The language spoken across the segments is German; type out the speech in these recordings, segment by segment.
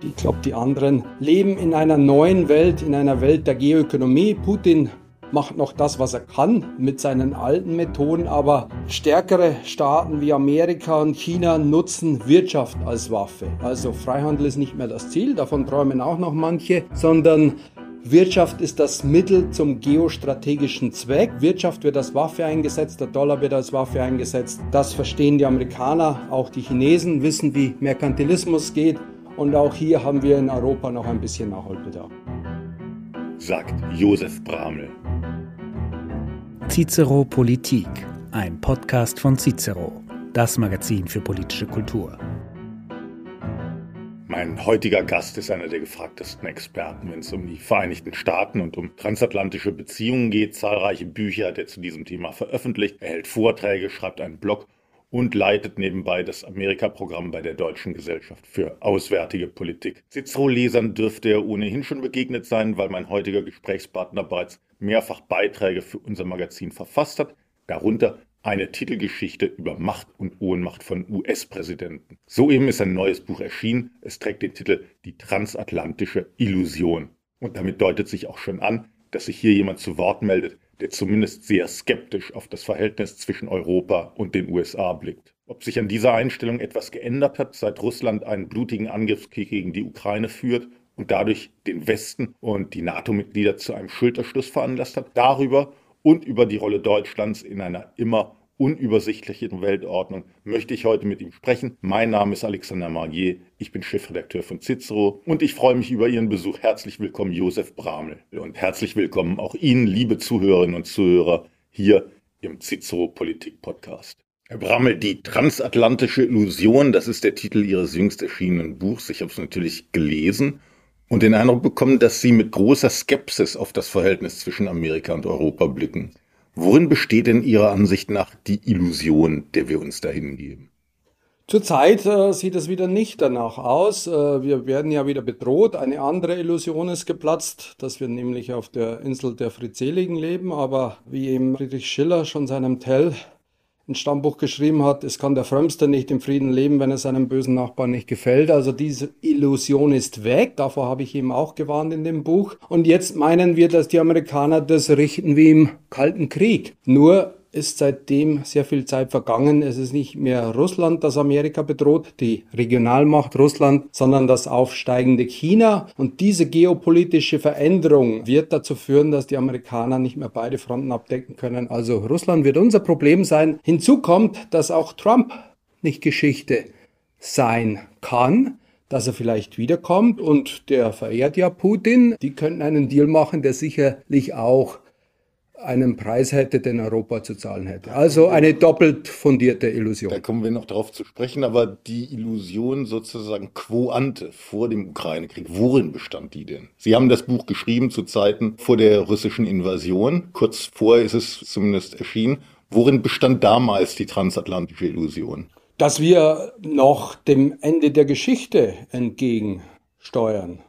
Ich glaube, die anderen leben in einer neuen Welt, in einer Welt der Geoökonomie. Putin macht noch das, was er kann mit seinen alten Methoden, aber stärkere Staaten wie Amerika und China nutzen Wirtschaft als Waffe. Also Freihandel ist nicht mehr das Ziel, davon träumen auch noch manche, sondern Wirtschaft ist das Mittel zum geostrategischen Zweck. Wirtschaft wird als Waffe eingesetzt, der Dollar wird als Waffe eingesetzt. Das verstehen die Amerikaner, auch die Chinesen wissen, wie Merkantilismus geht. Und auch hier haben wir in Europa noch ein bisschen Nachholbedarf. Sagt Josef Bramel. Cicero Politik, ein Podcast von Cicero, das Magazin für politische Kultur. Mein heutiger Gast ist einer der gefragtesten Experten, wenn es um die Vereinigten Staaten und um transatlantische Beziehungen geht. Zahlreiche Bücher hat er zu diesem Thema veröffentlicht. Er hält Vorträge, schreibt einen Blog und leitet nebenbei das Amerika-Programm bei der Deutschen Gesellschaft für Auswärtige Politik. Cicero-Lesern dürfte er ohnehin schon begegnet sein, weil mein heutiger Gesprächspartner bereits mehrfach Beiträge für unser Magazin verfasst hat, darunter eine Titelgeschichte über Macht und Ohnmacht von US-Präsidenten. Soeben ist ein neues Buch erschienen. Es trägt den Titel Die transatlantische Illusion. Und damit deutet sich auch schon an, dass sich hier jemand zu Wort meldet, zumindest sehr skeptisch auf das Verhältnis zwischen Europa und den USA blickt. Ob sich an dieser Einstellung etwas geändert hat, seit Russland einen blutigen Angriffskrieg gegen die Ukraine führt und dadurch den Westen und die NATO-Mitglieder zu einem Schulterschluss veranlasst hat, darüber und über die Rolle Deutschlands in einer immer unübersichtlichen Weltordnung möchte ich heute mit ihm sprechen. Mein Name ist Alexander Margier, ich bin Chefredakteur von Cicero und ich freue mich über Ihren Besuch. Herzlich willkommen, Josef Bramel. Und herzlich willkommen auch Ihnen, liebe Zuhörerinnen und Zuhörer, hier im Cicero Politik Podcast. Herr Bramel, die transatlantische Illusion, das ist der Titel Ihres jüngst erschienenen Buchs. Ich habe es natürlich gelesen und den Eindruck bekommen, dass Sie mit großer Skepsis auf das Verhältnis zwischen Amerika und Europa blicken. Worin besteht denn Ihrer Ansicht nach die Illusion, der wir uns da hingeben? Zurzeit äh, sieht es wieder nicht danach aus. Äh, wir werden ja wieder bedroht. Eine andere Illusion ist geplatzt, dass wir nämlich auf der Insel der Fritzeligen leben. Aber wie eben Friedrich Schiller schon seinem Tell ein Stammbuch geschrieben hat, es kann der Frömmste nicht im Frieden leben, wenn es seinem bösen Nachbarn nicht gefällt. Also diese Illusion ist weg. Davor habe ich eben auch gewarnt in dem Buch. Und jetzt meinen wir, dass die Amerikaner das richten wie im Kalten Krieg. Nur ist seitdem sehr viel Zeit vergangen. Es ist nicht mehr Russland, das Amerika bedroht, die Regionalmacht Russland, sondern das aufsteigende China. Und diese geopolitische Veränderung wird dazu führen, dass die Amerikaner nicht mehr beide Fronten abdecken können. Also Russland wird unser Problem sein. Hinzu kommt, dass auch Trump nicht Geschichte sein kann dass er vielleicht wiederkommt und der verehrt ja Putin. Die könnten einen Deal machen, der sicherlich auch einen Preis hätte, den Europa zu zahlen hätte. Also eine doppelt fundierte Illusion. Da kommen wir noch darauf zu sprechen, aber die Illusion sozusagen quo ante vor dem Ukraine-Krieg, worin bestand die denn? Sie haben das Buch geschrieben zu Zeiten vor der russischen Invasion. Kurz vorher ist es zumindest erschienen. Worin bestand damals die transatlantische Illusion? Dass wir noch dem Ende der Geschichte entgegensteuern.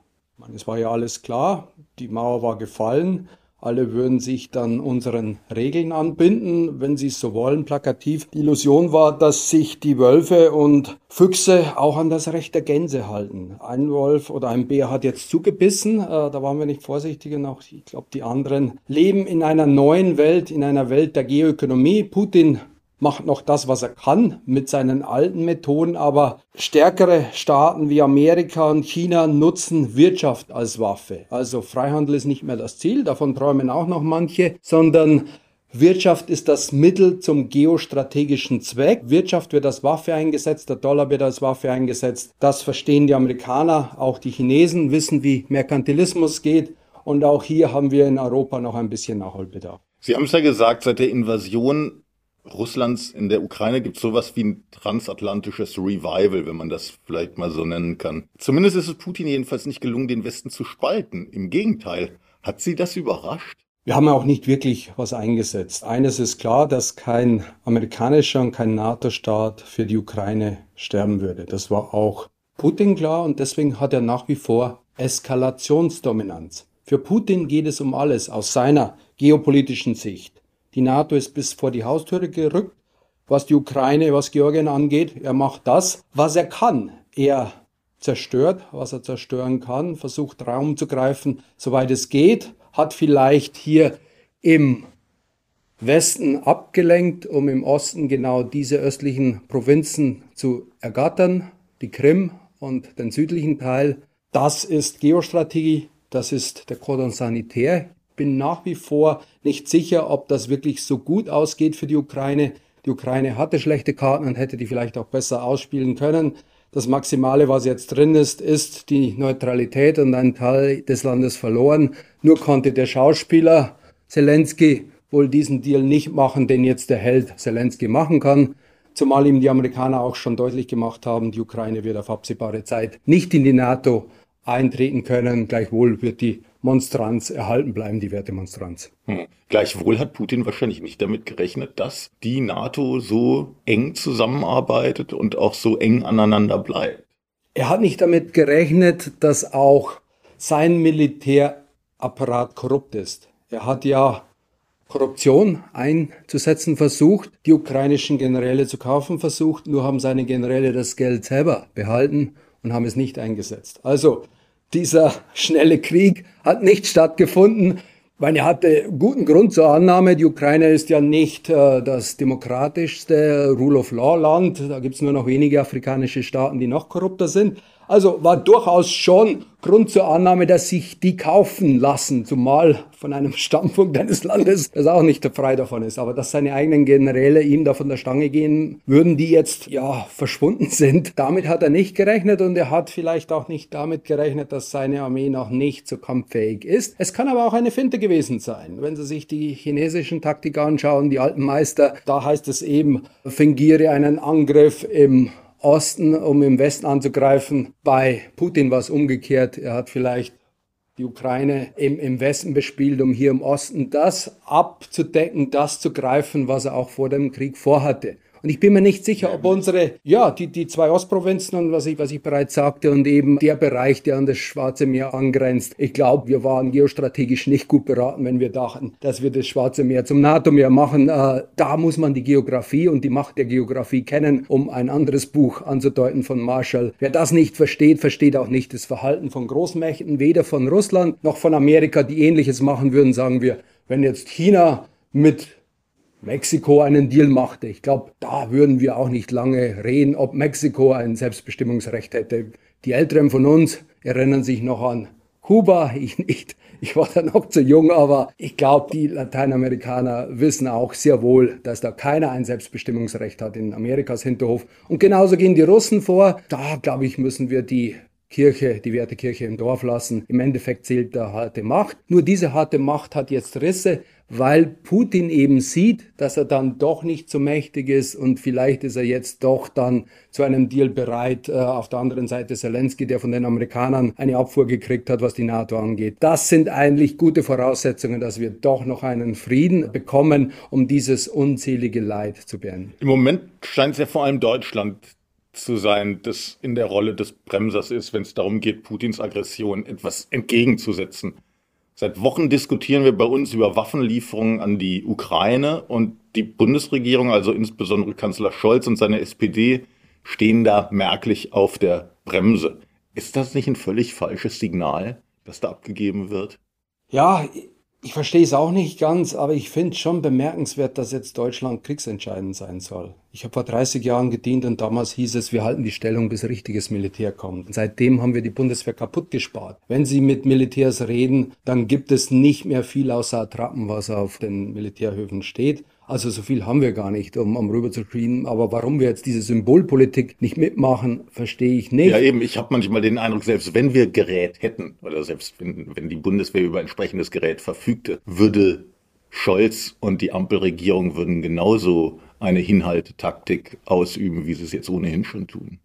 Es war ja alles klar, die Mauer war gefallen, alle würden sich dann unseren Regeln anbinden, wenn sie es so wollen, plakativ. Die Illusion war, dass sich die Wölfe und Füchse auch an das Recht der Gänse halten. Ein Wolf oder ein Bär hat jetzt zugebissen, äh, da waren wir nicht vorsichtig genug. Ich glaube, die anderen leben in einer neuen Welt, in einer Welt der Geoökonomie. Putin macht noch das, was er kann mit seinen alten Methoden, aber stärkere Staaten wie Amerika und China nutzen Wirtschaft als Waffe. Also Freihandel ist nicht mehr das Ziel, davon träumen auch noch manche, sondern Wirtschaft ist das Mittel zum geostrategischen Zweck. Wirtschaft wird als Waffe eingesetzt, der Dollar wird als Waffe eingesetzt. Das verstehen die Amerikaner, auch die Chinesen wissen, wie Merkantilismus geht. Und auch hier haben wir in Europa noch ein bisschen Nachholbedarf. Sie haben es ja gesagt, seit der Invasion Russlands in der Ukraine gibt es sowas wie ein transatlantisches Revival, wenn man das vielleicht mal so nennen kann. Zumindest ist es Putin jedenfalls nicht gelungen, den Westen zu spalten. Im Gegenteil. Hat Sie das überrascht? Wir haben auch nicht wirklich was eingesetzt. Eines ist klar, dass kein amerikanischer und kein NATO-Staat für die Ukraine sterben würde. Das war auch Putin klar und deswegen hat er nach wie vor Eskalationsdominanz. Für Putin geht es um alles aus seiner geopolitischen Sicht. Die NATO ist bis vor die Haustüre gerückt, was die Ukraine, was Georgien angeht. Er macht das, was er kann. Er zerstört, was er zerstören kann, versucht Raum zu greifen, soweit es geht, hat vielleicht hier im Westen abgelenkt, um im Osten genau diese östlichen Provinzen zu ergattern, die Krim und den südlichen Teil. Das ist Geostrategie, das ist der Cordon Sanitaire. Ich bin nach wie vor nicht sicher, ob das wirklich so gut ausgeht für die Ukraine. Die Ukraine hatte schlechte Karten und hätte die vielleicht auch besser ausspielen können. Das Maximale, was jetzt drin ist, ist die Neutralität und ein Teil des Landes verloren. Nur konnte der Schauspieler Zelensky wohl diesen Deal nicht machen, den jetzt der Held Zelensky machen kann. Zumal ihm die Amerikaner auch schon deutlich gemacht haben, die Ukraine wird auf absehbare Zeit nicht in die NATO eintreten können. Gleichwohl wird die Monstranz erhalten bleiben, die Wertemonstranz. Hm. Gleichwohl hat Putin wahrscheinlich nicht damit gerechnet, dass die NATO so eng zusammenarbeitet und auch so eng aneinander bleibt. Er hat nicht damit gerechnet, dass auch sein Militärapparat korrupt ist. Er hat ja Korruption einzusetzen versucht, die ukrainischen Generäle zu kaufen versucht, nur haben seine Generäle das Geld selber behalten und haben es nicht eingesetzt. Also dieser schnelle Krieg hat nicht stattgefunden. Man hatte guten Grund zur Annahme, die Ukraine ist ja nicht äh, das demokratischste Rule of Law Land. Da gibt es nur noch wenige afrikanische Staaten, die noch korrupter sind. Also war durchaus schon Grund zur Annahme, dass sich die kaufen lassen, zumal von einem Standpunkt eines Landes, das auch nicht frei davon ist, aber dass seine eigenen Generäle ihm da von der Stange gehen würden, die jetzt ja verschwunden sind. Damit hat er nicht gerechnet und er hat vielleicht auch nicht damit gerechnet, dass seine Armee noch nicht so kampffähig ist. Es kann aber auch eine Finte gewesen sein. Wenn Sie sich die chinesischen Taktik anschauen, die alten Meister, da heißt es eben, fingiere einen Angriff im Osten, um im Westen anzugreifen. Bei Putin war es umgekehrt. Er hat vielleicht die Ukraine im, im Westen bespielt, um hier im Osten das abzudecken, das zu greifen, was er auch vor dem Krieg vorhatte. Und ich bin mir nicht sicher, ob unsere, ja, die, die zwei Ostprovinzen und was ich, was ich bereits sagte und eben der Bereich, der an das Schwarze Meer angrenzt. Ich glaube, wir waren geostrategisch nicht gut beraten, wenn wir dachten, dass wir das Schwarze Meer zum NATO-Meer machen. Äh, da muss man die Geografie und die Macht der Geografie kennen, um ein anderes Buch anzudeuten von Marshall. Wer das nicht versteht, versteht auch nicht das Verhalten von Großmächten, weder von Russland noch von Amerika, die ähnliches machen würden, sagen wir, wenn jetzt China mit Mexiko einen Deal machte. Ich glaube, da würden wir auch nicht lange reden, ob Mexiko ein Selbstbestimmungsrecht hätte. Die Älteren von uns erinnern sich noch an Kuba, ich nicht. Ich war da noch zu jung, aber ich glaube, die Lateinamerikaner wissen auch sehr wohl, dass da keiner ein Selbstbestimmungsrecht hat in Amerikas Hinterhof. Und genauso gehen die Russen vor. Da, glaube ich, müssen wir die Kirche, die Wertekirche im Dorf lassen. Im Endeffekt zählt da harte Macht. Nur diese harte Macht hat jetzt Risse, weil Putin eben sieht, dass er dann doch nicht so mächtig ist und vielleicht ist er jetzt doch dann zu einem Deal bereit. Äh, auf der anderen Seite Zelensky, der von den Amerikanern eine Abfuhr gekriegt hat, was die NATO angeht. Das sind eigentlich gute Voraussetzungen, dass wir doch noch einen Frieden bekommen, um dieses unzählige Leid zu beenden. Im Moment scheint es ja vor allem Deutschland zu sein, das in der Rolle des Bremsers ist, wenn es darum geht, Putins Aggression etwas entgegenzusetzen. Seit Wochen diskutieren wir bei uns über Waffenlieferungen an die Ukraine und die Bundesregierung, also insbesondere Kanzler Scholz und seine SPD, stehen da merklich auf der Bremse. Ist das nicht ein völlig falsches Signal, das da abgegeben wird? Ja, ich verstehe es auch nicht ganz, aber ich finde es schon bemerkenswert, dass jetzt Deutschland kriegsentscheidend sein soll. Ich habe vor 30 Jahren gedient und damals hieß es, wir halten die Stellung, bis richtiges Militär kommt. Und seitdem haben wir die Bundeswehr kaputt gespart. Wenn Sie mit Militärs reden, dann gibt es nicht mehr viel außer Attrappen, was auf den Militärhöfen steht. Also so viel haben wir gar nicht, um, um rüber zu screenen. Aber warum wir jetzt diese Symbolpolitik nicht mitmachen, verstehe ich nicht. Ja eben, ich habe manchmal den Eindruck, selbst wenn wir Gerät hätten oder selbst wenn, wenn die Bundeswehr über entsprechendes Gerät verfügte, würde Scholz und die Ampelregierung würden genauso eine Hinhaltetaktik ausüben, wie sie es jetzt ohnehin schon tun.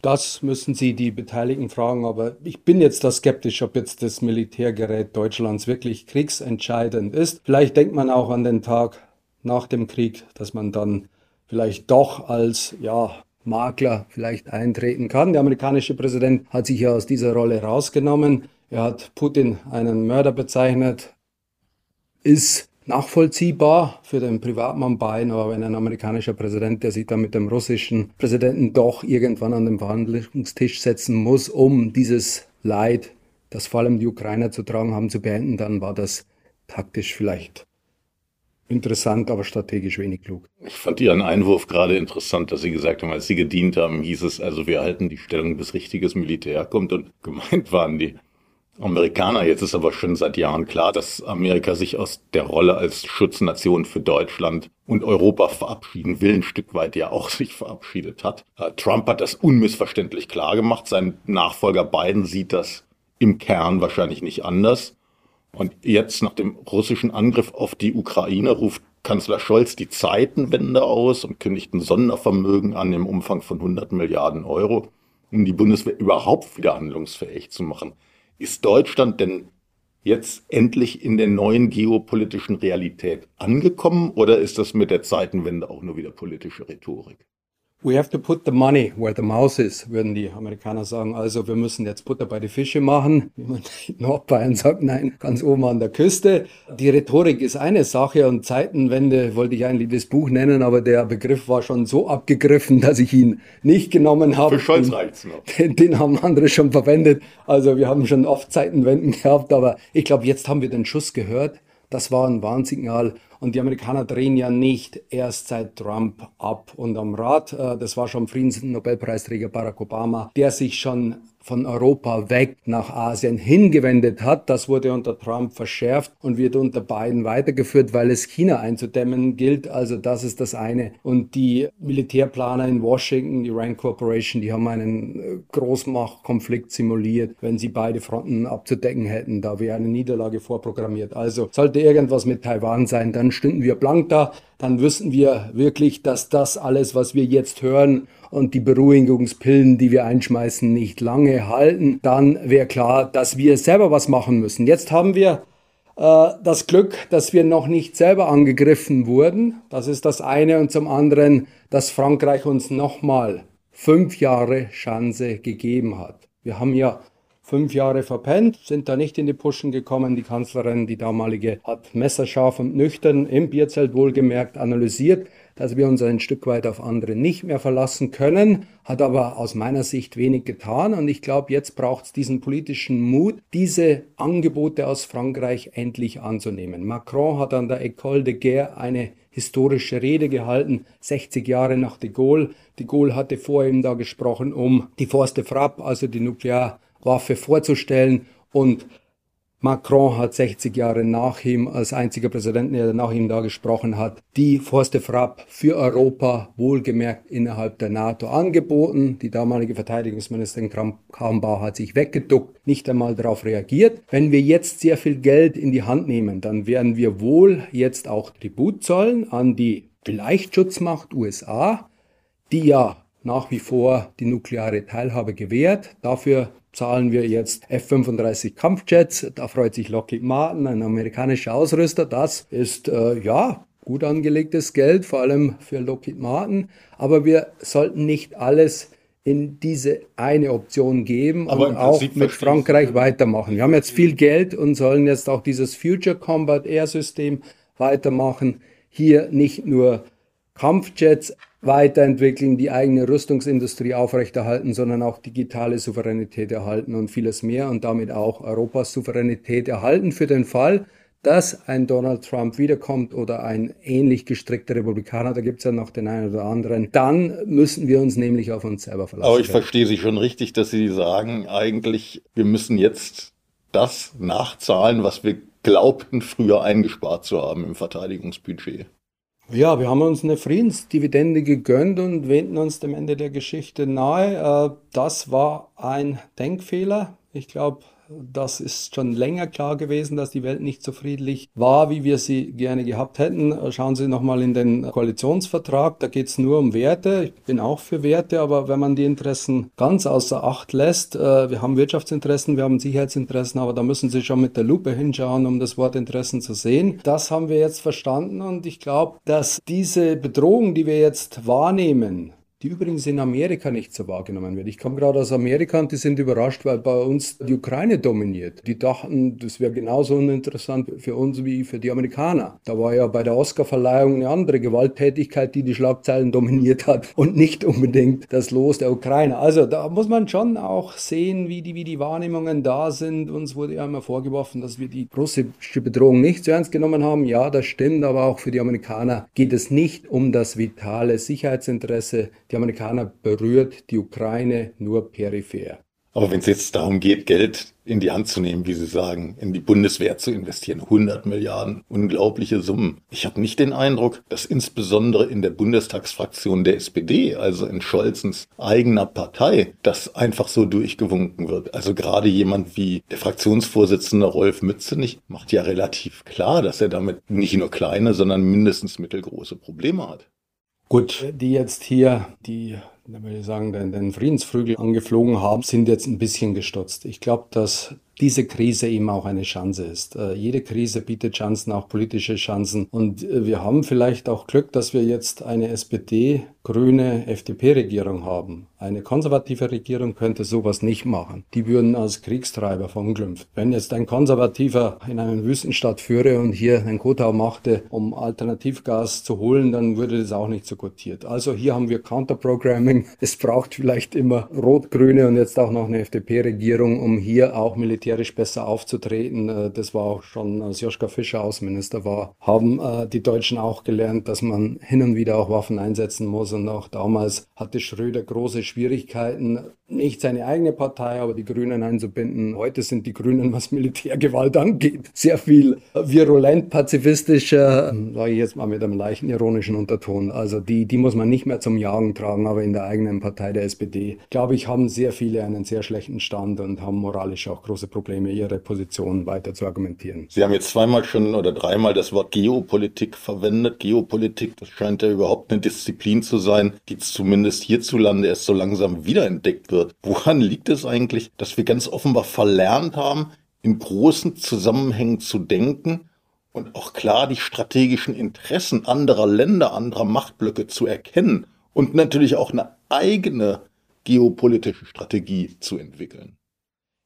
Das müssen Sie die Beteiligten fragen, aber ich bin jetzt da skeptisch, ob jetzt das Militärgerät Deutschlands wirklich kriegsentscheidend ist. Vielleicht denkt man auch an den Tag nach dem Krieg, dass man dann vielleicht doch als ja, Makler vielleicht eintreten kann. Der amerikanische Präsident hat sich ja aus dieser Rolle rausgenommen. Er hat Putin einen Mörder bezeichnet, ist nachvollziehbar für den Privatmann Biden, aber wenn ein amerikanischer Präsident, der sich dann mit dem russischen Präsidenten doch irgendwann an den Verhandlungstisch setzen muss, um dieses Leid, das vor allem die Ukrainer zu tragen haben, zu beenden, dann war das taktisch vielleicht interessant, aber strategisch wenig klug. Ich fand Ihren Einwurf gerade interessant, dass Sie gesagt haben, als Sie gedient haben, hieß es, also wir halten die Stellung, bis richtiges Militär kommt und gemeint waren die Amerikaner. Jetzt ist aber schon seit Jahren klar, dass Amerika sich aus der Rolle als Schutznation für Deutschland und Europa verabschieden will, ein Stück weit ja auch sich verabschiedet hat. Äh, Trump hat das unmissverständlich klar gemacht. Sein Nachfolger Biden sieht das im Kern wahrscheinlich nicht anders. Und jetzt nach dem russischen Angriff auf die Ukraine ruft Kanzler Scholz die Zeitenwende aus und kündigt ein Sondervermögen an im Umfang von 100 Milliarden Euro, um die Bundeswehr überhaupt wieder handlungsfähig zu machen. Ist Deutschland denn jetzt endlich in der neuen geopolitischen Realität angekommen oder ist das mit der Zeitenwende auch nur wieder politische Rhetorik? We have to put the money where the mouse is, würden die Amerikaner sagen. Also wir müssen jetzt Butter bei die Fische machen. Wie man in Nordbayern sagt, nein, ganz oben an der Küste. Die Rhetorik ist eine Sache und Zeitenwende wollte ich eigentlich das Buch nennen, aber der Begriff war schon so abgegriffen, dass ich ihn nicht genommen habe. Für Scholz reicht's noch. Den, den haben andere schon verwendet. Also wir haben schon oft Zeitenwenden gehabt, aber ich glaube, jetzt haben wir den Schuss gehört. Das war ein Warnsignal und die Amerikaner drehen ja nicht erst seit Trump ab und am Rad. Äh, das war schon Friedensnobelpreisträger Barack Obama, der sich schon von Europa weg nach Asien hingewendet hat. Das wurde unter Trump verschärft und wird unter Biden weitergeführt, weil es China einzudämmen gilt. Also das ist das eine. Und die Militärplaner in Washington, die Rand Corporation, die haben einen äh, Großmachtkonflikt simuliert. Wenn sie beide Fronten abzudecken hätten, da wäre eine Niederlage vorprogrammiert. Also sollte irgendwas mit Taiwan sein, dann stünden wir blank da. Dann wüssten wir wirklich, dass das alles, was wir jetzt hören, und die Beruhigungspillen, die wir einschmeißen, nicht lange halten, dann wäre klar, dass wir selber was machen müssen. Jetzt haben wir äh, das Glück, dass wir noch nicht selber angegriffen wurden. Das ist das eine. Und zum anderen, dass Frankreich uns nochmal fünf Jahre Chance gegeben hat. Wir haben ja fünf Jahre verpennt, sind da nicht in die Puschen gekommen. Die Kanzlerin, die damalige, hat messerscharf und nüchtern im Bierzelt wohlgemerkt analysiert, dass wir uns ein Stück weit auf andere nicht mehr verlassen können, hat aber aus meiner Sicht wenig getan. Und ich glaube, jetzt braucht es diesen politischen Mut, diese Angebote aus Frankreich endlich anzunehmen. Macron hat an der École de Guerre eine historische Rede gehalten, 60 Jahre nach de Gaulle. De Gaulle hatte vor ihm da gesprochen, um die Force de Frappe, also die Nuklearwaffe vorzustellen und Macron hat 60 Jahre nach ihm als einziger Präsident, der nach ihm da gesprochen hat, die Forste Frapp für Europa wohlgemerkt innerhalb der NATO angeboten. Die damalige Verteidigungsministerin Kram-Karrenbauer hat sich weggeduckt, nicht einmal darauf reagiert. Wenn wir jetzt sehr viel Geld in die Hand nehmen, dann werden wir wohl jetzt auch Tribut zollen an die vielleicht USA, die ja nach wie vor die nukleare Teilhabe gewährt. Dafür zahlen wir jetzt F-35 Kampfjets. Da freut sich Lockheed Martin, ein amerikanischer Ausrüster. Das ist äh, ja gut angelegtes Geld, vor allem für Lockheed Martin. Aber wir sollten nicht alles in diese eine Option geben Aber und auch mit Frankreich weitermachen. Wir haben jetzt viel Geld und sollen jetzt auch dieses Future Combat Air System weitermachen. Hier nicht nur Kampfjets weiterentwickeln, die eigene Rüstungsindustrie aufrechterhalten, sondern auch digitale Souveränität erhalten und vieles mehr und damit auch Europas Souveränität erhalten für den Fall, dass ein Donald Trump wiederkommt oder ein ähnlich gestrickter Republikaner, da gibt es ja noch den einen oder anderen, dann müssen wir uns nämlich auf uns selber verlassen. Aber ich verstehe Sie schon richtig, dass Sie sagen, eigentlich, wir müssen jetzt das nachzahlen, was wir glaubten, früher eingespart zu haben im Verteidigungsbudget. Ja, wir haben uns eine Friedensdividende gegönnt und wenden uns dem Ende der Geschichte nahe. Äh, das war ein Denkfehler. Ich glaube, das ist schon länger klar gewesen, dass die Welt nicht so friedlich war, wie wir sie gerne gehabt hätten. Schauen Sie nochmal in den Koalitionsvertrag, da geht es nur um Werte. Ich bin auch für Werte, aber wenn man die Interessen ganz außer Acht lässt, äh, wir haben Wirtschaftsinteressen, wir haben Sicherheitsinteressen, aber da müssen Sie schon mit der Lupe hinschauen, um das Wort Interessen zu sehen. Das haben wir jetzt verstanden und ich glaube, dass diese Bedrohung, die wir jetzt wahrnehmen, die übrigens in Amerika nicht so wahrgenommen wird. Ich komme gerade aus Amerika und die sind überrascht, weil bei uns die Ukraine dominiert. Die dachten, das wäre genauso uninteressant für uns wie für die Amerikaner. Da war ja bei der Oscarverleihung eine andere Gewalttätigkeit, die die Schlagzeilen dominiert hat und nicht unbedingt das Los der Ukraine. Also da muss man schon auch sehen, wie die, wie die Wahrnehmungen da sind. Uns wurde ja immer vorgeworfen, dass wir die russische Bedrohung nicht so ernst genommen haben. Ja, das stimmt, aber auch für die Amerikaner geht es nicht um das vitale Sicherheitsinteresse die Amerikaner berührt die Ukraine nur peripher. Aber wenn es jetzt darum geht, Geld in die Hand zu nehmen, wie Sie sagen, in die Bundeswehr zu investieren, 100 Milliarden, unglaubliche Summen. Ich habe nicht den Eindruck, dass insbesondere in der Bundestagsfraktion der SPD, also in Scholzens eigener Partei, das einfach so durchgewunken wird. Also gerade jemand wie der Fraktionsvorsitzende Rolf Mützenich macht ja relativ klar, dass er damit nicht nur kleine, sondern mindestens mittelgroße Probleme hat. Gut, die jetzt hier die würde ich sagen, den, den Friedensflügel angeflogen haben, sind jetzt ein bisschen gestutzt. Ich glaube, dass diese Krise eben auch eine Chance ist. Äh, jede Krise bietet Chancen, auch politische Chancen. Und äh, wir haben vielleicht auch Glück, dass wir jetzt eine SPD, grüne FDP-Regierung haben. Eine konservative Regierung könnte sowas nicht machen. Die würden als Kriegstreiber verunglimpft. Wenn jetzt ein Konservativer in einen Wüstenstadt führe und hier ein Kotau machte, um Alternativgas zu holen, dann würde das auch nicht so gutiert. Also hier haben wir Counterprogramming. Es braucht vielleicht immer rot-grüne und jetzt auch noch eine FDP-Regierung, um hier auch Militär militärisch besser aufzutreten. Äh, das war auch schon, als Joschka Fischer Außenminister war, haben äh, die Deutschen auch gelernt, dass man hin und wieder auch Waffen einsetzen muss. Und auch damals hatte Schröder große Schwierigkeiten, nicht seine eigene Partei, aber die Grünen einzubinden. Heute sind die Grünen, was Militärgewalt angeht, sehr viel virulent pazifistischer, ähm, sage ich jetzt mal mit einem leichten ironischen Unterton. Also die, die muss man nicht mehr zum Jagen tragen, aber in der eigenen Partei der SPD, glaube ich, haben sehr viele einen sehr schlechten Stand und haben moralisch auch große Probleme, ihre Position weiter zu argumentieren. Sie haben jetzt zweimal schon oder dreimal das Wort Geopolitik verwendet. Geopolitik, das scheint ja überhaupt eine Disziplin zu sein, die zumindest hierzulande erst so langsam wiederentdeckt wird. Woran liegt es eigentlich, dass wir ganz offenbar verlernt haben, in großen Zusammenhängen zu denken und auch klar die strategischen Interessen anderer Länder, anderer Machtblöcke zu erkennen und natürlich auch eine eigene geopolitische Strategie zu entwickeln?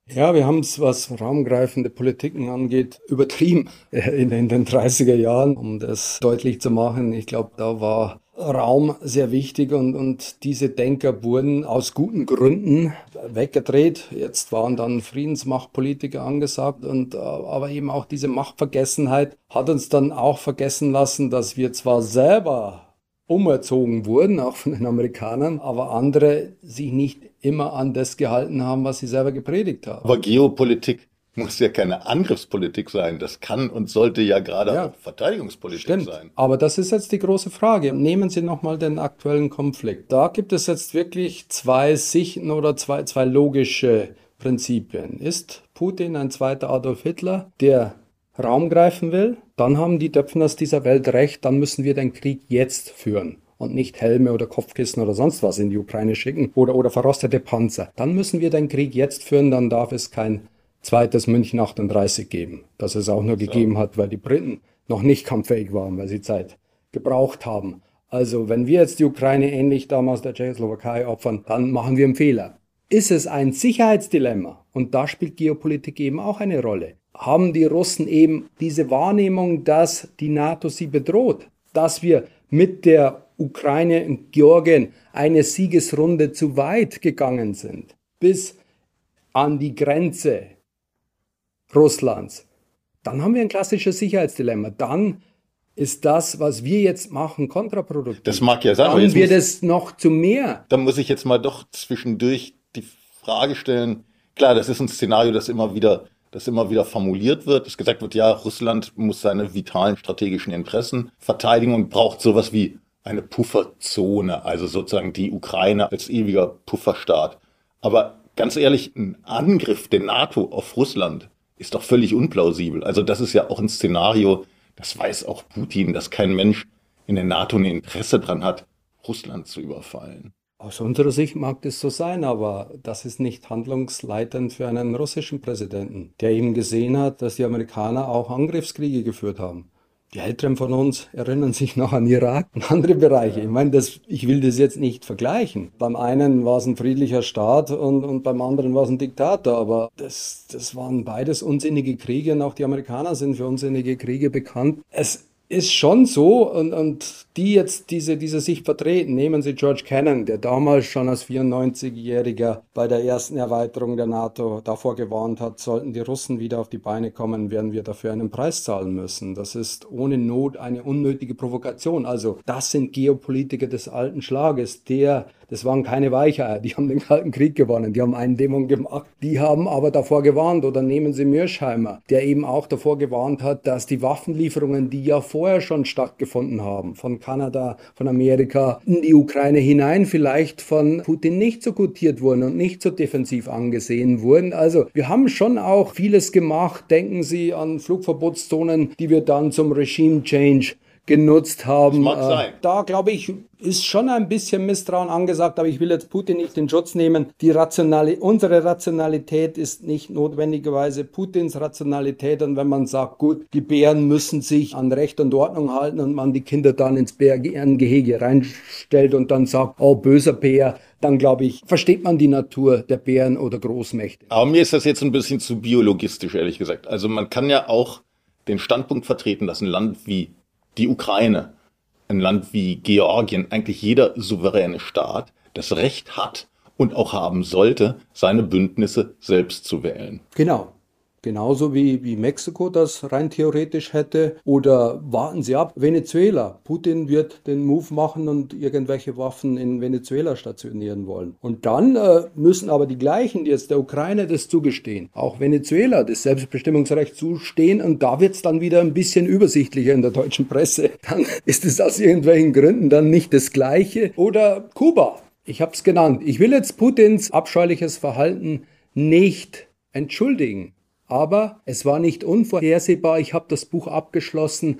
Ja, wir haben es, was raumgreifende Politiken angeht, übertrieben in, in den 30er Jahren, um das deutlich zu machen. Ich glaube, da war Raum sehr wichtig und, und diese Denker wurden aus guten Gründen weggedreht. Jetzt waren dann Friedensmachtpolitiker angesagt und äh, aber eben auch diese Machtvergessenheit hat uns dann auch vergessen lassen, dass wir zwar selber umerzogen wurden, auch von den Amerikanern, aber andere sich nicht immer an das gehalten haben, was sie selber gepredigt haben. Aber Geopolitik muss ja keine Angriffspolitik sein. Das kann und sollte ja gerade ja, auch Verteidigungspolitik stimmt. sein. Aber das ist jetzt die große Frage. Nehmen Sie nochmal den aktuellen Konflikt. Da gibt es jetzt wirklich zwei Sichten oder zwei, zwei logische Prinzipien. Ist Putin ein zweiter Adolf Hitler, der Raum greifen will, dann haben die Döpfners dieser Welt recht, dann müssen wir den Krieg jetzt führen und nicht Helme oder Kopfkissen oder sonst was in die Ukraine schicken oder, oder verrostete Panzer. Dann müssen wir den Krieg jetzt führen, dann darf es kein zweites München 38 geben, das es auch nur gegeben hat, weil die Briten noch nicht kampffähig waren, weil sie Zeit gebraucht haben. Also wenn wir jetzt die Ukraine ähnlich damals der Tschechoslowakei opfern, dann machen wir einen Fehler. Ist es ein Sicherheitsdilemma? Und da spielt Geopolitik eben auch eine Rolle haben die Russen eben diese Wahrnehmung, dass die NATO sie bedroht, dass wir mit der Ukraine und Georgien eine Siegesrunde zu weit gegangen sind, bis an die Grenze Russlands, dann haben wir ein klassisches Sicherheitsdilemma. Dann ist das, was wir jetzt machen, kontraproduktiv. Das mag ja sein. Dann wird es noch zu mehr. Dann muss ich jetzt mal doch zwischendurch die Frage stellen. Klar, das ist ein Szenario, das immer wieder das immer wieder formuliert wird, dass gesagt wird, ja, Russland muss seine vitalen strategischen Interessen verteidigen und braucht sowas wie eine Pufferzone, also sozusagen die Ukraine als ewiger Pufferstaat. Aber ganz ehrlich, ein Angriff der NATO auf Russland ist doch völlig unplausibel. Also das ist ja auch ein Szenario, das weiß auch Putin, dass kein Mensch in der NATO ein Interesse dran hat, Russland zu überfallen. Aus unserer Sicht mag das so sein, aber das ist nicht handlungsleitend für einen russischen Präsidenten, der eben gesehen hat, dass die Amerikaner auch Angriffskriege geführt haben. Die Älteren von uns erinnern sich noch an Irak und andere Bereiche. Ich meine, das, ich will das jetzt nicht vergleichen. Beim einen war es ein friedlicher Staat und, und beim anderen war es ein Diktator, aber das, das waren beides unsinnige Kriege und auch die Amerikaner sind für unsinnige Kriege bekannt. Es ist schon so und, und die jetzt diese, diese Sicht vertreten, nehmen Sie George Kennan, der damals schon als 94-Jähriger bei der ersten Erweiterung der NATO davor gewarnt hat, sollten die Russen wieder auf die Beine kommen, werden wir dafür einen Preis zahlen müssen. Das ist ohne Not eine unnötige Provokation. Also das sind Geopolitiker des alten Schlages, der das waren keine Weicheier, die haben den Kalten Krieg gewonnen, die haben einen Dämon gemacht, die haben aber davor gewarnt. Oder nehmen Sie Mürschheimer, der eben auch davor gewarnt hat, dass die Waffenlieferungen, die ja vorher schon stattgefunden haben, von Kanada, von Amerika in die Ukraine hinein, vielleicht von Putin nicht so gutiert wurden und nicht so defensiv angesehen wurden. Also wir haben schon auch vieles gemacht. Denken Sie an Flugverbotszonen, die wir dann zum Regime Change genutzt haben. Das mag sein. Äh, da glaube ich, ist schon ein bisschen Misstrauen angesagt, aber ich will jetzt Putin nicht in Schutz nehmen. Die Rationali unsere Rationalität ist nicht notwendigerweise Putins Rationalität. Und wenn man sagt, gut, die Bären müssen sich an Recht und Ordnung halten und man die Kinder dann ins Bärengehege reinstellt und dann sagt, oh, böser Bär, dann glaube ich, versteht man die Natur der Bären oder Großmächte. Aber mir ist das jetzt ein bisschen zu biologistisch, ehrlich gesagt. Also man kann ja auch den Standpunkt vertreten, dass ein Land wie die Ukraine, ein Land wie Georgien, eigentlich jeder souveräne Staat das Recht hat und auch haben sollte, seine Bündnisse selbst zu wählen. Genau. Genauso wie, wie Mexiko das rein theoretisch hätte. Oder warten Sie ab, Venezuela. Putin wird den Move machen und irgendwelche Waffen in Venezuela stationieren wollen. Und dann äh, müssen aber die gleichen, die jetzt der Ukraine das zugestehen, auch Venezuela das Selbstbestimmungsrecht zustehen. Und da wird es dann wieder ein bisschen übersichtlicher in der deutschen Presse. Dann ist es aus irgendwelchen Gründen dann nicht das Gleiche. Oder Kuba. Ich habe es genannt. Ich will jetzt Putins abscheuliches Verhalten nicht entschuldigen. Aber es war nicht unvorhersehbar. Ich habe das Buch abgeschlossen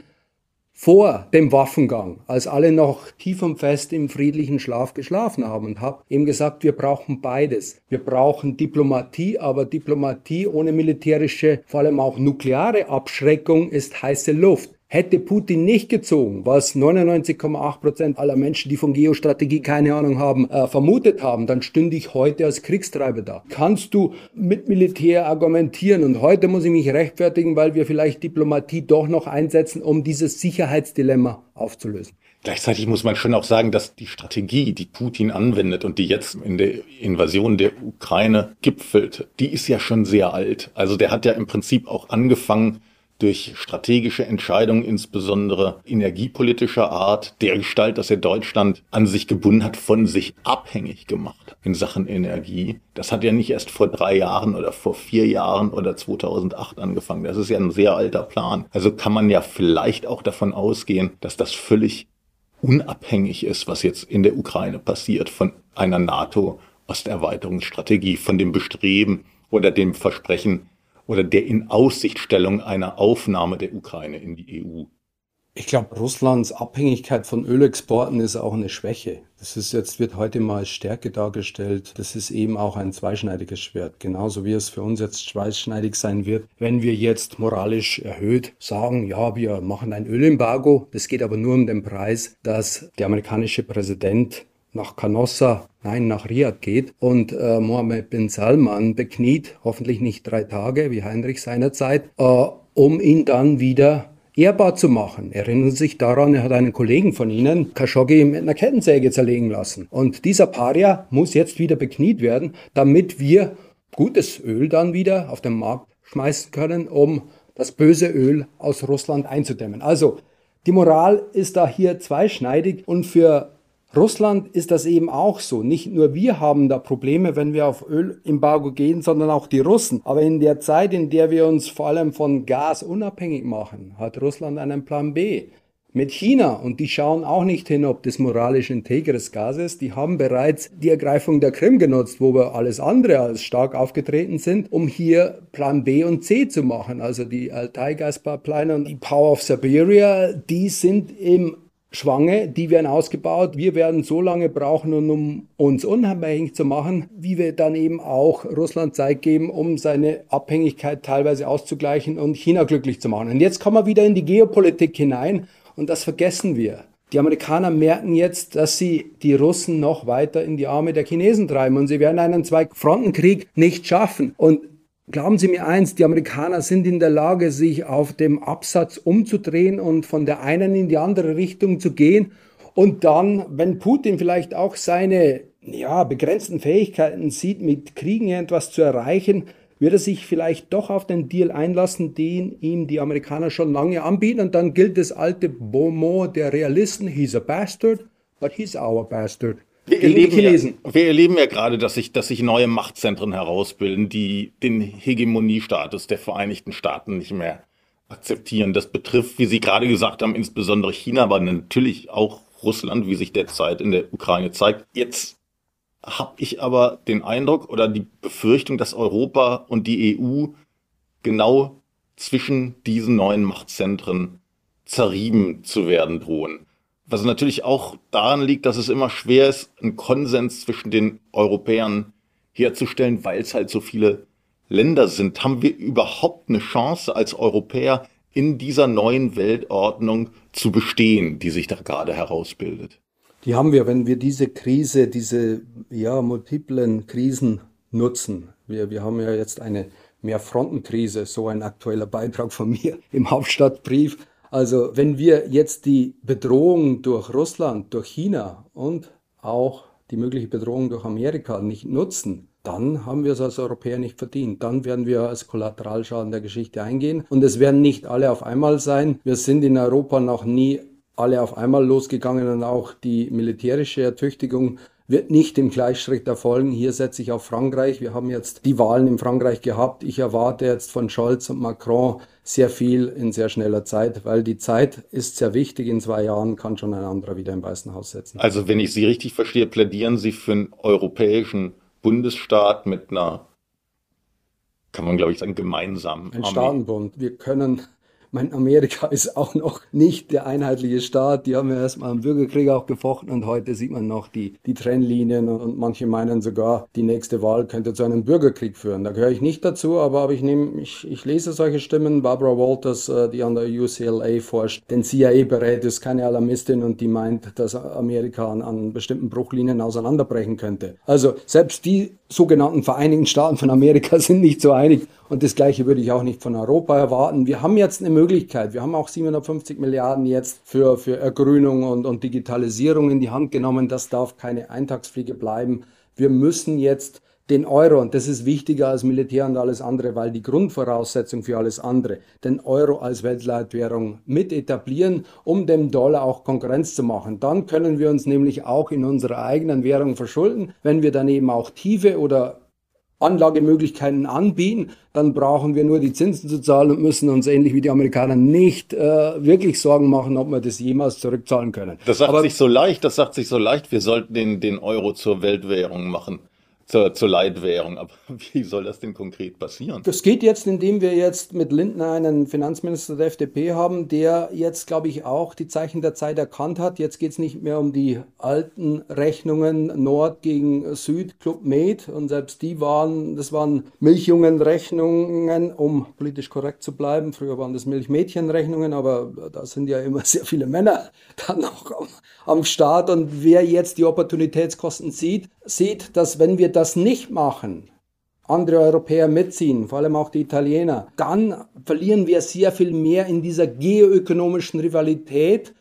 vor dem Waffengang, als alle noch tief und fest im friedlichen Schlaf geschlafen haben und habe ihm gesagt, wir brauchen beides. Wir brauchen Diplomatie, aber Diplomatie ohne militärische, vor allem auch nukleare Abschreckung ist heiße Luft. Hätte Putin nicht gezogen, was 99,8 Prozent aller Menschen, die von Geostrategie keine Ahnung haben, äh, vermutet haben, dann stünde ich heute als Kriegstreiber da. Kannst du mit Militär argumentieren? Und heute muss ich mich rechtfertigen, weil wir vielleicht Diplomatie doch noch einsetzen, um dieses Sicherheitsdilemma aufzulösen. Gleichzeitig muss man schon auch sagen, dass die Strategie, die Putin anwendet und die jetzt in der Invasion der Ukraine gipfelt, die ist ja schon sehr alt. Also der hat ja im Prinzip auch angefangen, durch strategische Entscheidungen, insbesondere energiepolitischer Art, der Gestalt, dass er Deutschland an sich gebunden hat, von sich abhängig gemacht in Sachen Energie. Das hat ja nicht erst vor drei Jahren oder vor vier Jahren oder 2008 angefangen. Das ist ja ein sehr alter Plan. Also kann man ja vielleicht auch davon ausgehen, dass das völlig unabhängig ist, was jetzt in der Ukraine passiert von einer NATO-Osterweiterungsstrategie, von dem Bestreben oder dem Versprechen, oder der Inaussichtstellung einer Aufnahme der Ukraine in die EU? Ich glaube, Russlands Abhängigkeit von Ölexporten ist auch eine Schwäche. Das ist jetzt, wird heute mal als Stärke dargestellt. Das ist eben auch ein zweischneidiges Schwert. Genauso wie es für uns jetzt zweischneidig sein wird, wenn wir jetzt moralisch erhöht sagen, ja, wir machen ein Ölembargo. Das geht aber nur um den Preis, dass der amerikanische Präsident nach Canossa, nein, nach Riyadh geht und äh, Mohammed bin Salman bekniet, hoffentlich nicht drei Tage wie Heinrich seinerzeit, äh, um ihn dann wieder ehrbar zu machen. Erinnern Sie sich daran, er hat einen Kollegen von Ihnen, Khashoggi, mit einer Kettensäge zerlegen lassen. Und dieser Paria muss jetzt wieder bekniet werden, damit wir gutes Öl dann wieder auf den Markt schmeißen können, um das böse Öl aus Russland einzudämmen. Also, die Moral ist da hier zweischneidig und für Russland ist das eben auch so. Nicht nur wir haben da Probleme, wenn wir auf Ölembargo gehen, sondern auch die Russen. Aber in der Zeit, in der wir uns vor allem von Gas unabhängig machen, hat Russland einen Plan B mit China und die schauen auch nicht hin, ob das moralisch integres Gas ist. Die haben bereits die Ergreifung der Krim genutzt, wo wir alles andere als stark aufgetreten sind, um hier Plan B und C zu machen. Also die Altai Gas Pipeline und die Power of Siberia, die sind im Schwange, die werden ausgebaut. Wir werden so lange brauchen, um uns unabhängig zu machen, wie wir dann eben auch Russland Zeit geben, um seine Abhängigkeit teilweise auszugleichen und China glücklich zu machen. Und jetzt kommen wir wieder in die Geopolitik hinein und das vergessen wir. Die Amerikaner merken jetzt, dass sie die Russen noch weiter in die Arme der Chinesen treiben und sie werden einen Zwei-Fronten-Krieg nicht schaffen. Und Glauben Sie mir eins, die Amerikaner sind in der Lage, sich auf dem Absatz umzudrehen und von der einen in die andere Richtung zu gehen. Und dann, wenn Putin vielleicht auch seine ja, begrenzten Fähigkeiten sieht, mit Kriegen etwas zu erreichen, wird er sich vielleicht doch auf den Deal einlassen, den ihm die Amerikaner schon lange anbieten. Und dann gilt das alte Beaumont der Realisten, he's a bastard, but he's our bastard. Wir erleben, ja, wir erleben ja gerade, dass sich, dass sich neue Machtzentren herausbilden, die den Hegemoniestatus der Vereinigten Staaten nicht mehr akzeptieren. Das betrifft, wie Sie gerade gesagt haben, insbesondere China, aber natürlich auch Russland, wie sich derzeit in der Ukraine zeigt. Jetzt habe ich aber den Eindruck oder die Befürchtung, dass Europa und die EU genau zwischen diesen neuen Machtzentren zerrieben zu werden drohen. Was natürlich auch daran liegt, dass es immer schwer ist, einen Konsens zwischen den Europäern herzustellen, weil es halt so viele Länder sind. Haben wir überhaupt eine Chance als Europäer in dieser neuen Weltordnung zu bestehen, die sich da gerade herausbildet? Die haben wir, wenn wir diese Krise, diese ja, multiplen Krisen nutzen. Wir, wir haben ja jetzt eine Mehrfrontenkrise, so ein aktueller Beitrag von mir im Hauptstadtbrief. Also wenn wir jetzt die Bedrohung durch Russland, durch China und auch die mögliche Bedrohung durch Amerika nicht nutzen, dann haben wir es als Europäer nicht verdient. Dann werden wir als Kollateralschaden der Geschichte eingehen. Und es werden nicht alle auf einmal sein. Wir sind in Europa noch nie alle auf einmal losgegangen und auch die militärische Ertüchtigung wird nicht im Gleichschritt erfolgen. Hier setze ich auf Frankreich. Wir haben jetzt die Wahlen in Frankreich gehabt. Ich erwarte jetzt von Scholz und Macron sehr viel in sehr schneller Zeit, weil die Zeit ist sehr wichtig. In zwei Jahren kann schon ein anderer wieder im Weißen Haus setzen. Also wenn ich Sie richtig verstehe, plädieren Sie für einen europäischen Bundesstaat mit einer, kann man glaube ich sagen, gemeinsamen Ein Staatenbund. Wir können mein Amerika ist auch noch nicht der einheitliche Staat. Die haben ja erstmal im Bürgerkrieg auch gefochten und heute sieht man noch die, die Trennlinien und, manche meinen sogar, die nächste Wahl könnte zu einem Bürgerkrieg führen. Da gehöre ich nicht dazu, aber, aber ich nehme, ich, ich lese solche Stimmen. Barbara Walters, äh, die an der UCLA forscht, den CIA berät, ist keine Alarmistin und die meint, dass Amerika an, an bestimmten Bruchlinien auseinanderbrechen könnte. Also selbst die sogenannten Vereinigten Staaten von Amerika sind nicht so einig und das Gleiche würde ich auch nicht von Europa erwarten. Wir haben jetzt eine Möglichkeit. Wir haben auch 750 Milliarden jetzt für, für Ergrünung und, und Digitalisierung in die Hand genommen. Das darf keine Eintagsfliege bleiben. Wir müssen jetzt den Euro, und das ist wichtiger als Militär und alles andere, weil die Grundvoraussetzung für alles andere, den Euro als Weltleitwährung mit etablieren, um dem Dollar auch Konkurrenz zu machen. Dann können wir uns nämlich auch in unserer eigenen Währung verschulden, wenn wir dann eben auch tiefe oder Anlagemöglichkeiten anbieten, dann brauchen wir nur die Zinsen zu zahlen und müssen uns ähnlich wie die Amerikaner nicht äh, wirklich Sorgen machen, ob wir das jemals zurückzahlen können. Das sagt Aber sich so leicht, das sagt sich so leicht, wir sollten den, den Euro zur Weltwährung machen zur, zur Leitwährung. Aber wie soll das denn konkret passieren? Das geht jetzt, indem wir jetzt mit Lindner einen Finanzminister der FDP haben, der jetzt, glaube ich, auch die Zeichen der Zeit erkannt hat. Jetzt geht es nicht mehr um die alten Rechnungen Nord gegen Süd, Club Med. Und selbst die waren, das waren Milchjungenrechnungen, um politisch korrekt zu bleiben. Früher waren das Milchmädchenrechnungen, aber da sind ja immer sehr viele Männer dann auch am, am Start. Und wer jetzt die Opportunitätskosten sieht, sieht, dass wenn wir das nicht machen, andere Europäer mitziehen, vor allem auch die Italiener, dann verlieren wir sehr viel mehr in dieser geoökonomischen Rivalität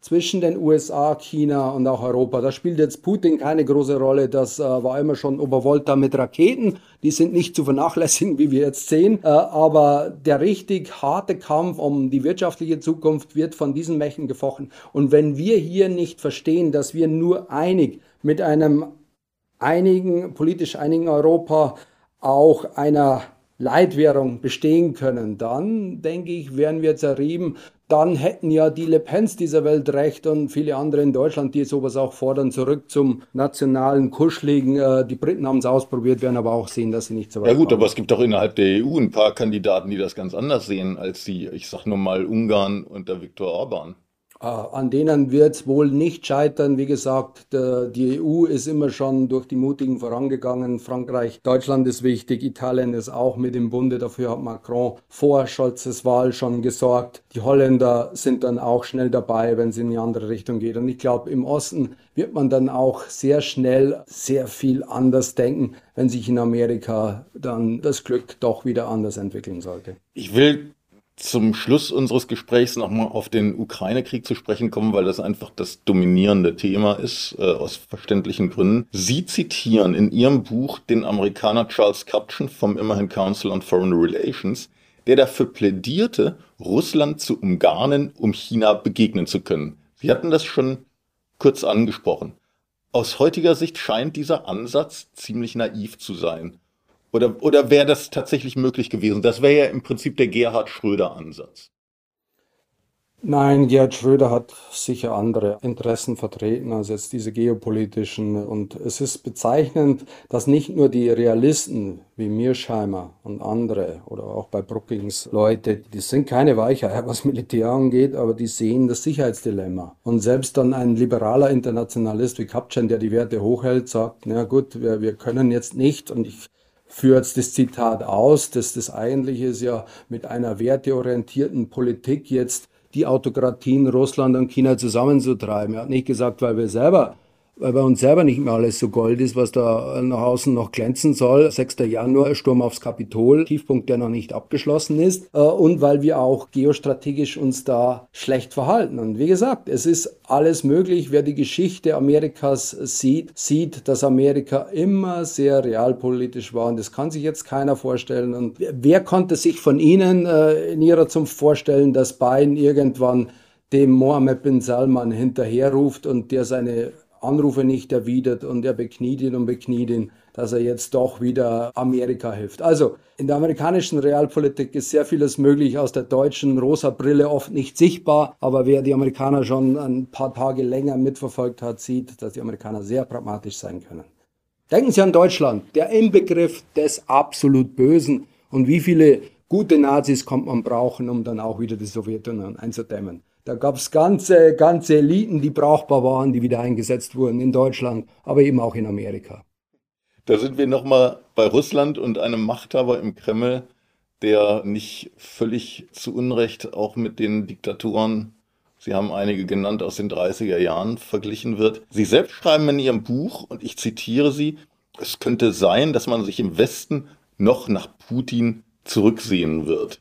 zwischen den USA, China und auch Europa. Da spielt jetzt Putin keine große Rolle. Das äh, war immer schon Obervolta mit Raketen. Die sind nicht zu vernachlässigen, wie wir jetzt sehen. Äh, aber der richtig harte Kampf um die wirtschaftliche Zukunft wird von diesen Mächten gefochten. Und wenn wir hier nicht verstehen, dass wir nur einig mit einem einigen, politisch einigen Europa auch einer Leitwährung bestehen können, dann denke ich, wären wir zerrieben. Dann hätten ja die Le Pens dieser Welt recht und viele andere in Deutschland, die sowas auch fordern, zurück zum nationalen Kuschligen. Äh, die Briten haben es ausprobiert, werden aber auch sehen, dass sie nicht so weit Ja gut, kommen. aber es gibt auch innerhalb der EU ein paar Kandidaten, die das ganz anders sehen als sie. Ich sag nur mal Ungarn unter Viktor Orban. Äh, an denen wird es wohl nicht scheitern. Wie gesagt, die EU ist immer schon durch die Mutigen vorangegangen. Frankreich, Deutschland ist wichtig, Italien ist auch mit im Bunde. Dafür hat Macron vor Scholzes Wahl schon gesorgt. Die Holländer sind dann auch schnell dabei, wenn es in die andere Richtung geht. Und ich glaube, im Osten wird man dann auch sehr schnell sehr viel anders denken, wenn sich in Amerika dann das Glück doch wieder anders entwickeln sollte. Ich will zum Schluss unseres Gesprächs nochmal auf den Ukraine-Krieg zu sprechen kommen, weil das einfach das dominierende Thema ist, äh, aus verständlichen Gründen. Sie zitieren in Ihrem Buch den Amerikaner Charles Kupchan vom immerhin Council on Foreign Relations, der dafür plädierte, Russland zu umgarnen, um China begegnen zu können. Sie hatten das schon kurz angesprochen. Aus heutiger Sicht scheint dieser Ansatz ziemlich naiv zu sein. Oder, oder wäre das tatsächlich möglich gewesen? Das wäre ja im Prinzip der Gerhard Schröder-Ansatz. Nein, Gerhard Schröder hat sicher andere Interessen vertreten als jetzt diese geopolitischen. Und es ist bezeichnend, dass nicht nur die Realisten wie Mearsheimer und andere oder auch bei Brookings Leute, die sind keine Weicheier, was Militär angeht, aber die sehen das Sicherheitsdilemma. Und selbst dann ein liberaler Internationalist wie Kapchan, der die Werte hochhält, sagt, na gut, wir, wir können jetzt nicht und ich führt das Zitat aus, dass das eigentlich ist ja mit einer werteorientierten Politik jetzt die Autokratien Russland und China zusammenzutreiben. Er hat nicht gesagt, weil wir selber weil bei uns selber nicht mehr alles so Gold ist, was da nach außen noch glänzen soll. 6. Januar, Sturm aufs Kapitol, Tiefpunkt, der noch nicht abgeschlossen ist. Äh, und weil wir auch geostrategisch uns da schlecht verhalten. Und wie gesagt, es ist alles möglich. Wer die Geschichte Amerikas sieht, sieht, dass Amerika immer sehr realpolitisch war. Und das kann sich jetzt keiner vorstellen. Und wer konnte sich von Ihnen äh, in Ihrer Zunft vorstellen, dass Biden irgendwann dem Mohammed bin Salman hinterherruft und der seine Anrufe nicht erwidert und er bekniet ihn und bekniet ihn, dass er jetzt doch wieder Amerika hilft. Also in der amerikanischen Realpolitik ist sehr vieles möglich, aus der deutschen rosa Brille oft nicht sichtbar, aber wer die Amerikaner schon ein paar Tage länger mitverfolgt hat, sieht, dass die Amerikaner sehr pragmatisch sein können. Denken Sie an Deutschland, der Inbegriff des absolut Bösen und wie viele gute Nazis kommt man brauchen, um dann auch wieder die Sowjetunion einzudämmen. Da gab es ganze, ganze Eliten, die brauchbar waren, die wieder eingesetzt wurden in Deutschland, aber eben auch in Amerika. Da sind wir nochmal bei Russland und einem Machthaber im Kreml, der nicht völlig zu Unrecht auch mit den Diktatoren, Sie haben einige genannt aus den 30er Jahren, verglichen wird. Sie selbst schreiben in Ihrem Buch, und ich zitiere Sie, es könnte sein, dass man sich im Westen noch nach Putin zurücksehen wird.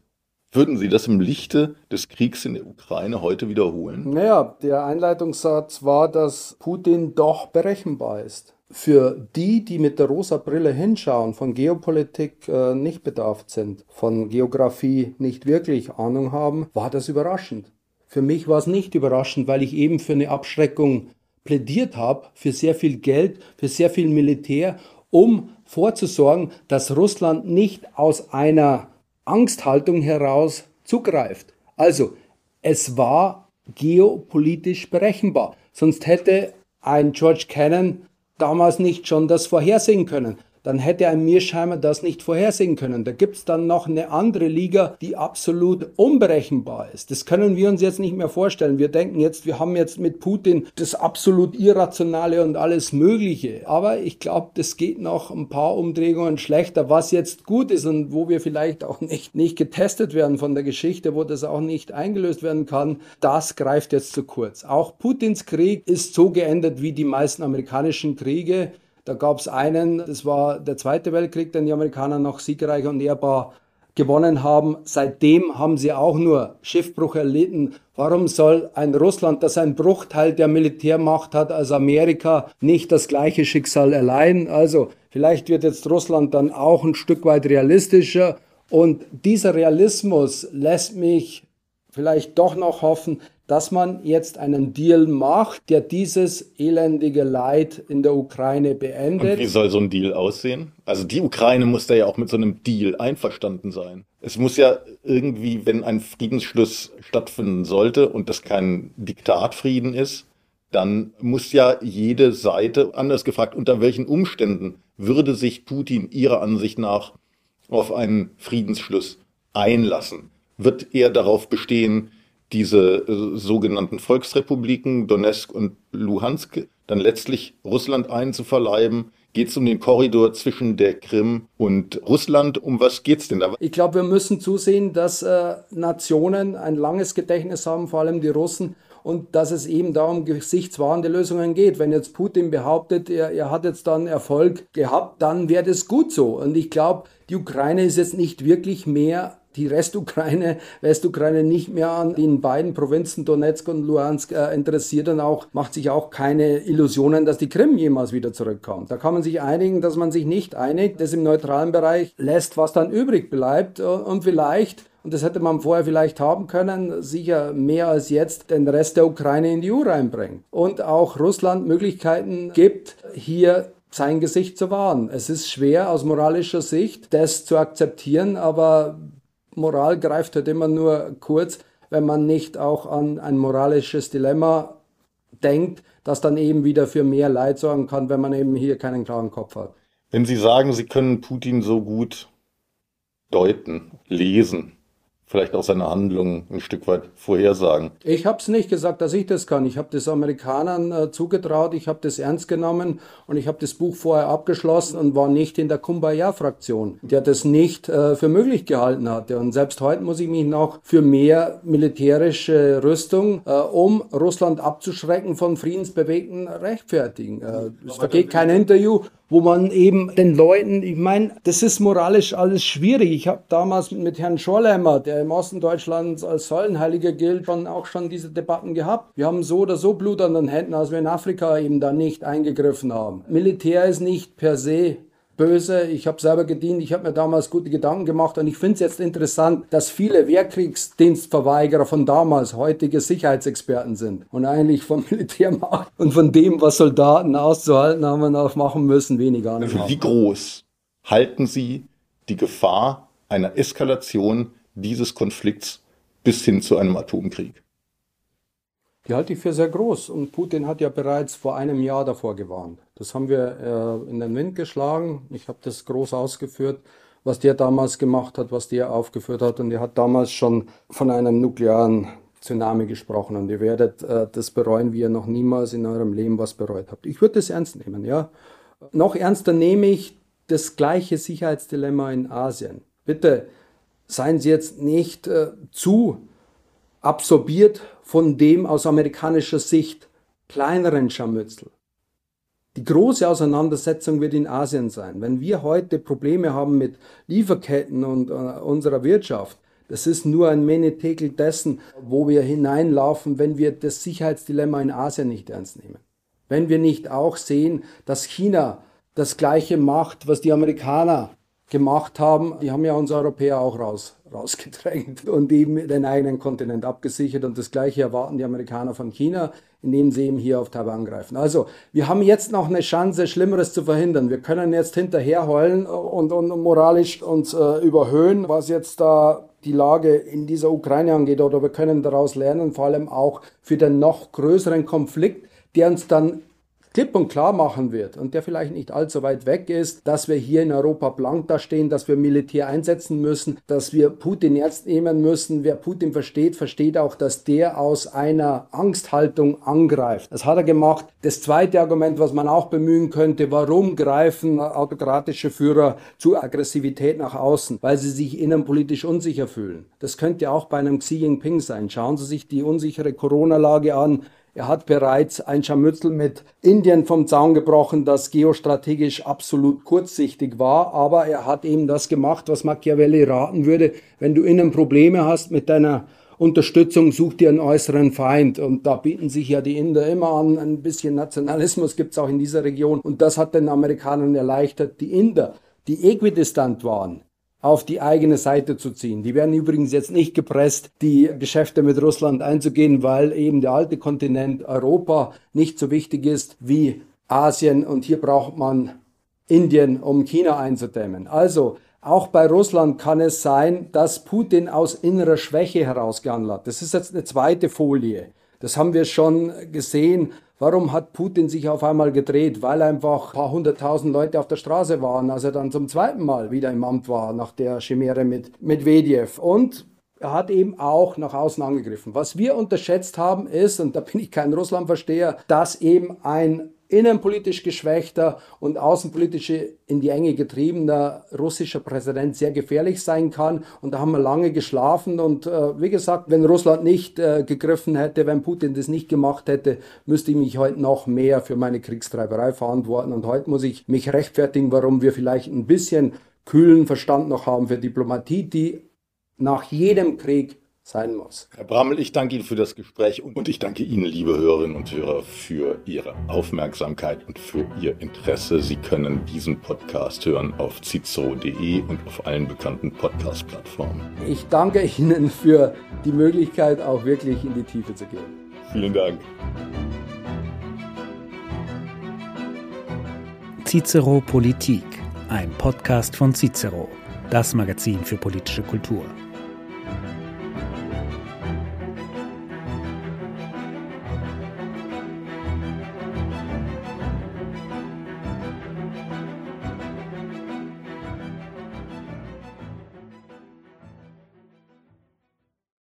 Würden Sie das im Lichte des Kriegs in der Ukraine heute wiederholen? Naja, der Einleitungssatz war, dass Putin doch berechenbar ist. Für die, die mit der rosa Brille hinschauen, von Geopolitik äh, nicht bedarft sind, von Geografie nicht wirklich Ahnung haben, war das überraschend. Für mich war es nicht überraschend, weil ich eben für eine Abschreckung plädiert habe, für sehr viel Geld, für sehr viel Militär, um vorzusorgen, dass Russland nicht aus einer Angsthaltung heraus zugreift. Also, es war geopolitisch berechenbar. Sonst hätte ein George Cannon damals nicht schon das vorhersehen können dann hätte ein Mearsheimer das nicht vorhersehen können. Da gibt es dann noch eine andere Liga, die absolut unberechenbar ist. Das können wir uns jetzt nicht mehr vorstellen. Wir denken jetzt, wir haben jetzt mit Putin das absolut Irrationale und alles Mögliche. Aber ich glaube, das geht noch ein paar Umdrehungen schlechter, was jetzt gut ist und wo wir vielleicht auch nicht, nicht getestet werden von der Geschichte, wo das auch nicht eingelöst werden kann. Das greift jetzt zu kurz. Auch Putins Krieg ist so geendet wie die meisten amerikanischen Kriege. Da gab es einen, das war der Zweite Weltkrieg, den die Amerikaner noch siegreich und ehrbar gewonnen haben. Seitdem haben sie auch nur Schiffbruch erlitten. Warum soll ein Russland, das ein Bruchteil der Militärmacht hat als Amerika, nicht das gleiche Schicksal erleiden? Also vielleicht wird jetzt Russland dann auch ein Stück weit realistischer. Und dieser Realismus lässt mich vielleicht doch noch hoffen, dass man jetzt einen Deal macht, der dieses elendige Leid in der Ukraine beendet. Und wie soll so ein Deal aussehen? Also die Ukraine muss da ja auch mit so einem Deal einverstanden sein. Es muss ja irgendwie, wenn ein Friedensschluss stattfinden sollte und das kein Diktatfrieden ist, dann muss ja jede Seite, anders gefragt, unter welchen Umständen würde sich Putin ihrer Ansicht nach auf einen Friedensschluss einlassen? Wird er darauf bestehen, diese äh, sogenannten Volksrepubliken Donetsk und Luhansk dann letztlich Russland einzuverleiben? Geht es um den Korridor zwischen der Krim und Russland? Um was geht es denn da? Ich glaube, wir müssen zusehen, dass äh, Nationen ein langes Gedächtnis haben, vor allem die Russen, und dass es eben da um gesichtswahrende Lösungen geht. Wenn jetzt Putin behauptet, er, er hat jetzt dann Erfolg gehabt, dann wäre das gut so. Und ich glaube, die Ukraine ist jetzt nicht wirklich mehr die Restukraine, Westukraine nicht mehr an den beiden Provinzen Donetsk und Luhansk äh, interessiert und auch macht sich auch keine Illusionen, dass die Krim jemals wieder zurückkommt. Da kann man sich einigen, dass man sich nicht einigt, das im neutralen Bereich lässt, was dann übrig bleibt und vielleicht und das hätte man vorher vielleicht haben können, sicher mehr als jetzt den Rest der Ukraine in die EU reinbringen. Und auch Russland Möglichkeiten gibt, hier sein Gesicht zu wahren. Es ist schwer aus moralischer Sicht, das zu akzeptieren, aber Moral greift halt immer nur kurz, wenn man nicht auch an ein moralisches Dilemma denkt, das dann eben wieder für mehr Leid sorgen kann, wenn man eben hier keinen klaren Kopf hat. Wenn Sie sagen, Sie können Putin so gut deuten, lesen, vielleicht auch seine Handlungen ein Stück weit vorhersagen. Ich habe es nicht gesagt, dass ich das kann. Ich habe das Amerikanern äh, zugetraut, ich habe das ernst genommen und ich habe das Buch vorher abgeschlossen und war nicht in der Kumbaya-Fraktion, der das nicht äh, für möglich gehalten hatte. Und selbst heute muss ich mich noch für mehr militärische Rüstung, äh, um Russland abzuschrecken von Friedensbewegten, rechtfertigen. Äh, es vergeht kein Interview, wo man eben den Leuten, ich meine, das ist moralisch alles schwierig. Ich habe damals mit Herrn Schorleimer, der im Osten Deutschlands als Säulenheiliger gilt, schon auch schon diese Debatten gehabt. Wir haben so oder so Blut an den Händen, als wir in Afrika eben da nicht eingegriffen haben. Militär ist nicht per se böse. Ich habe selber gedient, ich habe mir damals gute Gedanken gemacht und ich finde es jetzt interessant, dass viele Wehrkriegsdienstverweigerer von damals heutige Sicherheitsexperten sind und eigentlich vom Militärmacht und von dem, was Soldaten auszuhalten haben und auch machen müssen, weniger. Also wie groß halten Sie die Gefahr einer Eskalation dieses Konflikts bis hin zu einem Atomkrieg? Die halte ich für sehr groß. Und Putin hat ja bereits vor einem Jahr davor gewarnt. Das haben wir äh, in den Wind geschlagen. Ich habe das groß ausgeführt, was der damals gemacht hat, was der aufgeführt hat. Und er hat damals schon von einem nuklearen Tsunami gesprochen. Und ihr werdet äh, das bereuen, wie ihr noch niemals in eurem Leben was bereut habt. Ich würde das ernst nehmen, ja. Noch ernster nehme ich das gleiche Sicherheitsdilemma in Asien. Bitte seien Sie jetzt nicht äh, zu absorbiert von dem aus amerikanischer Sicht kleineren Scharmützel. Die große Auseinandersetzung wird in Asien sein. Wenn wir heute Probleme haben mit Lieferketten und äh, unserer Wirtschaft, das ist nur ein Menetekel dessen, wo wir hineinlaufen, wenn wir das Sicherheitsdilemma in Asien nicht ernst nehmen. Wenn wir nicht auch sehen, dass China das Gleiche macht, was die Amerikaner gemacht haben, die haben ja uns Europäer auch raus, rausgedrängt und eben den eigenen Kontinent abgesichert. Und das Gleiche erwarten die Amerikaner von China, indem sie eben hier auf Taiwan greifen. Also, wir haben jetzt noch eine Chance, Schlimmeres zu verhindern. Wir können jetzt hinterherheulen und, und moralisch uns äh, überhöhen, was jetzt da die Lage in dieser Ukraine angeht. Oder wir können daraus lernen, vor allem auch für den noch größeren Konflikt, der uns dann klipp und klar machen wird und der vielleicht nicht allzu weit weg ist, dass wir hier in Europa blank dastehen, dass wir Militär einsetzen müssen, dass wir Putin ernst nehmen müssen. Wer Putin versteht, versteht auch, dass der aus einer Angsthaltung angreift. Das hat er gemacht. Das zweite Argument, was man auch bemühen könnte, warum greifen autokratische Führer zu Aggressivität nach außen? Weil sie sich innenpolitisch unsicher fühlen. Das könnte auch bei einem Xi Jinping sein. Schauen Sie sich die unsichere Corona-Lage an. Er hat bereits ein Scharmützel mit Indien vom Zaun gebrochen, das geostrategisch absolut kurzsichtig war, aber er hat eben das gemacht, was Machiavelli raten würde, wenn du innen Probleme hast mit deiner Unterstützung, such dir einen äußeren Feind. Und da bieten sich ja die Inder immer an. Ein bisschen Nationalismus gibt es auch in dieser Region. Und das hat den Amerikanern erleichtert. Die Inder, die äquidistant waren, auf die eigene Seite zu ziehen. Die werden übrigens jetzt nicht gepresst, die Geschäfte mit Russland einzugehen, weil eben der alte Kontinent Europa nicht so wichtig ist wie Asien und hier braucht man Indien, um China einzudämmen. Also auch bei Russland kann es sein, dass Putin aus innerer Schwäche herausgehandelt hat. Das ist jetzt eine zweite Folie. Das haben wir schon gesehen Warum hat Putin sich auf einmal gedreht? Weil einfach ein paar hunderttausend Leute auf der Straße waren, als er dann zum zweiten Mal wieder im Amt war, nach der Chimäre mit Medvedev. Und er hat eben auch nach außen angegriffen. Was wir unterschätzt haben ist, und da bin ich kein Russlandversteher, dass eben ein innenpolitisch geschwächter und außenpolitisch in die Enge getriebener russischer Präsident sehr gefährlich sein kann. Und da haben wir lange geschlafen. Und äh, wie gesagt, wenn Russland nicht äh, gegriffen hätte, wenn Putin das nicht gemacht hätte, müsste ich mich heute noch mehr für meine Kriegstreiberei verantworten. Und heute muss ich mich rechtfertigen, warum wir vielleicht ein bisschen kühlen Verstand noch haben für Diplomatie, die nach jedem Krieg sein muss. Herr Brammel, ich danke Ihnen für das Gespräch und ich danke Ihnen, liebe Hörerinnen und Hörer, für Ihre Aufmerksamkeit und für Ihr Interesse. Sie können diesen Podcast hören auf cicero.de und auf allen bekannten Podcast-Plattformen. Ich danke Ihnen für die Möglichkeit, auch wirklich in die Tiefe zu gehen. Vielen Dank. Cicero Politik, ein Podcast von Cicero, das Magazin für politische Kultur.